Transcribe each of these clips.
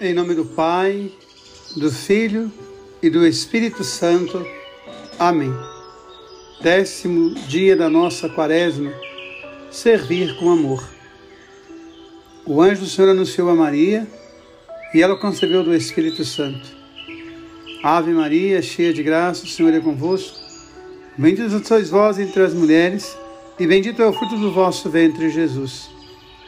Em nome do Pai, do Filho e do Espírito Santo. Amém. Décimo dia da nossa quaresma, servir com amor. O anjo do Senhor anunciou a Maria e ela concebeu do Espírito Santo. Ave Maria, cheia de graça, o Senhor é convosco. Bendita sois vós entre as mulheres, e bendito é o fruto do vosso ventre, Jesus.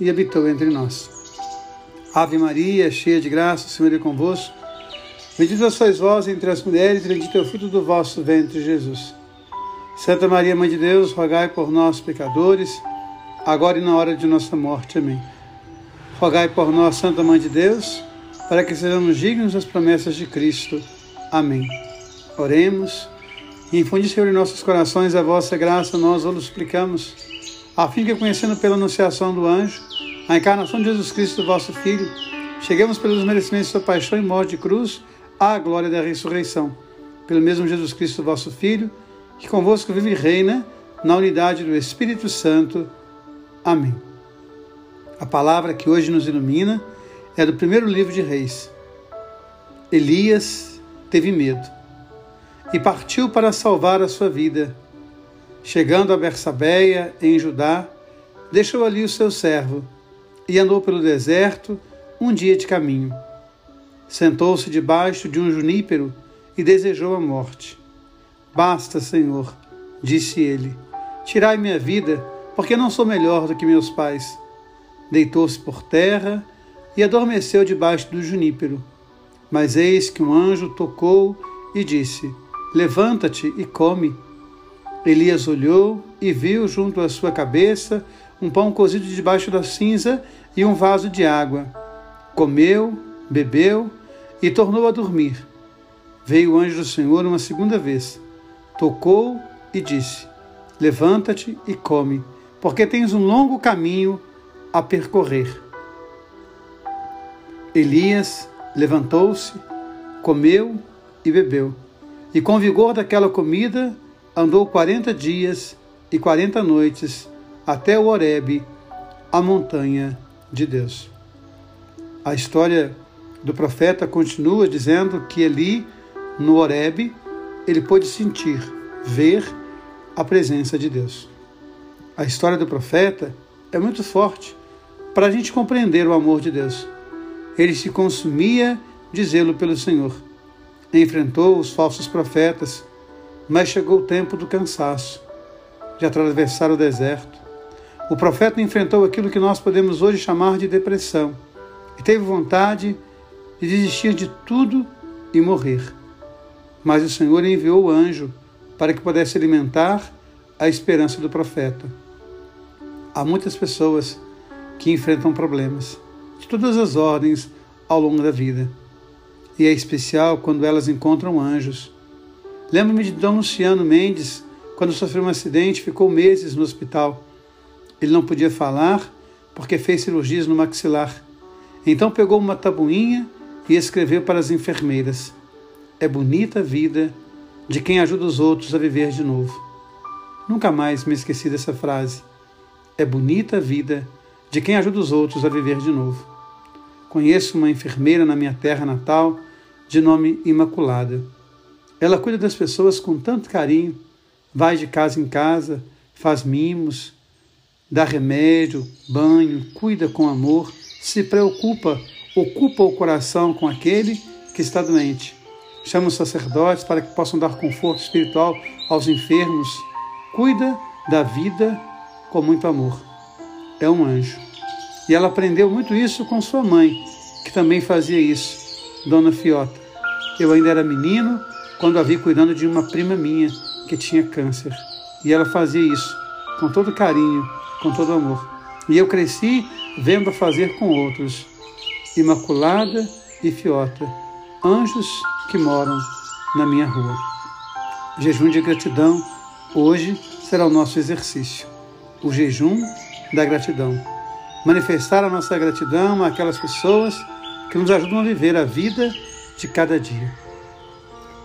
e habitou entre nós. Ave Maria, cheia de graça, o Senhor é convosco. Bendita sois vós entre as mulheres, e bendito é o fruto do vosso ventre, Jesus. Santa Maria, Mãe de Deus, rogai por nós, pecadores, agora e na hora de nossa morte. Amém. Rogai por nós, Santa Mãe de Deus, para que sejamos dignos das promessas de Cristo. Amém. Oremos. Infundi, Senhor, em nossos corações a vossa graça, nós o suplicamos, a fim que, conhecendo pela anunciação do anjo, a encarnação de Jesus Cristo, vosso Filho, cheguemos pelos merecimentos de sua paixão e morte de cruz à glória da ressurreição. Pelo mesmo Jesus Cristo, vosso Filho, que convosco vive e reina na unidade do Espírito Santo. Amém. A palavra que hoje nos ilumina é do primeiro livro de Reis. Elias teve medo e partiu para salvar a sua vida. Chegando a Bersabeia, em Judá, deixou ali o seu servo e andou pelo deserto um dia de caminho. Sentou-se debaixo de um junípero e desejou a morte. Basta, Senhor, disse ele, tirai minha vida, porque não sou melhor do que meus pais. Deitou-se por terra e adormeceu debaixo do junípero. Mas eis que um anjo tocou e disse: Levanta-te e come. Elias olhou e viu junto à sua cabeça um pão cozido debaixo da cinza e um vaso de água. Comeu, bebeu e tornou a dormir. Veio o anjo do Senhor uma segunda vez, tocou e disse: Levanta-te e come, porque tens um longo caminho a percorrer. Elias levantou-se, comeu e bebeu, e com vigor daquela comida andou quarenta dias e quarenta noites até o Horebe, a montanha de Deus. A história do profeta continua dizendo que Eli, no Horebe, ele pôde sentir, ver a presença de Deus. A história do profeta é muito forte para a gente compreender o amor de Deus. Ele se consumia de zelo pelo Senhor. Enfrentou os falsos profetas, mas chegou o tempo do cansaço, de atravessar o deserto, o profeta enfrentou aquilo que nós podemos hoje chamar de depressão e teve vontade de desistir de tudo e morrer. Mas o Senhor enviou o anjo para que pudesse alimentar a esperança do profeta. Há muitas pessoas que enfrentam problemas de todas as ordens ao longo da vida. E é especial quando elas encontram anjos. Lembro-me de Dom Luciano Mendes, quando sofreu um acidente, ficou meses no hospital. Ele não podia falar porque fez cirurgias no maxilar. Então pegou uma tabuinha e escreveu para as enfermeiras: É bonita a vida de quem ajuda os outros a viver de novo. Nunca mais me esqueci dessa frase. É bonita a vida de quem ajuda os outros a viver de novo. Conheço uma enfermeira na minha terra natal, de nome Imaculada. Ela cuida das pessoas com tanto carinho, vai de casa em casa, faz mimos, dá remédio, banho, cuida com amor, se preocupa, ocupa o coração com aquele que está doente. Chama os sacerdotes para que possam dar conforto espiritual aos enfermos. Cuida da vida com muito amor. É um anjo. E ela aprendeu muito isso com sua mãe, que também fazia isso, Dona Fiota. Eu ainda era menino quando a vi cuidando de uma prima minha que tinha câncer. E ela fazia isso com todo carinho, com todo amor. E eu cresci vendo a fazer com outros. Imaculada e Fiota, anjos que moram na minha rua. Jejum de gratidão hoje será o nosso exercício. O jejum da gratidão. Manifestar a nossa gratidão àquelas pessoas que nos ajudam a viver a vida de cada dia.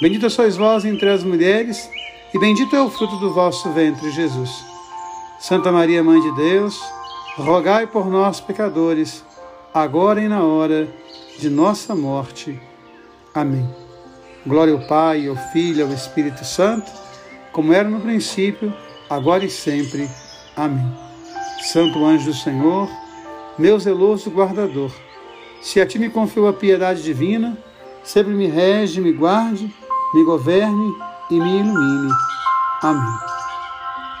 Bendita sois vós entre as mulheres, e bendito é o fruto do vosso ventre, Jesus. Santa Maria, Mãe de Deus, rogai por nós, pecadores, agora e na hora de nossa morte. Amém. Glória ao Pai, ao Filho ao Espírito Santo, como era no princípio, agora e sempre. Amém. Santo anjo do Senhor, meu zeloso guardador, se a ti me confio a piedade divina, sempre me rege, me guarde, me governe e me ilumine. Amém.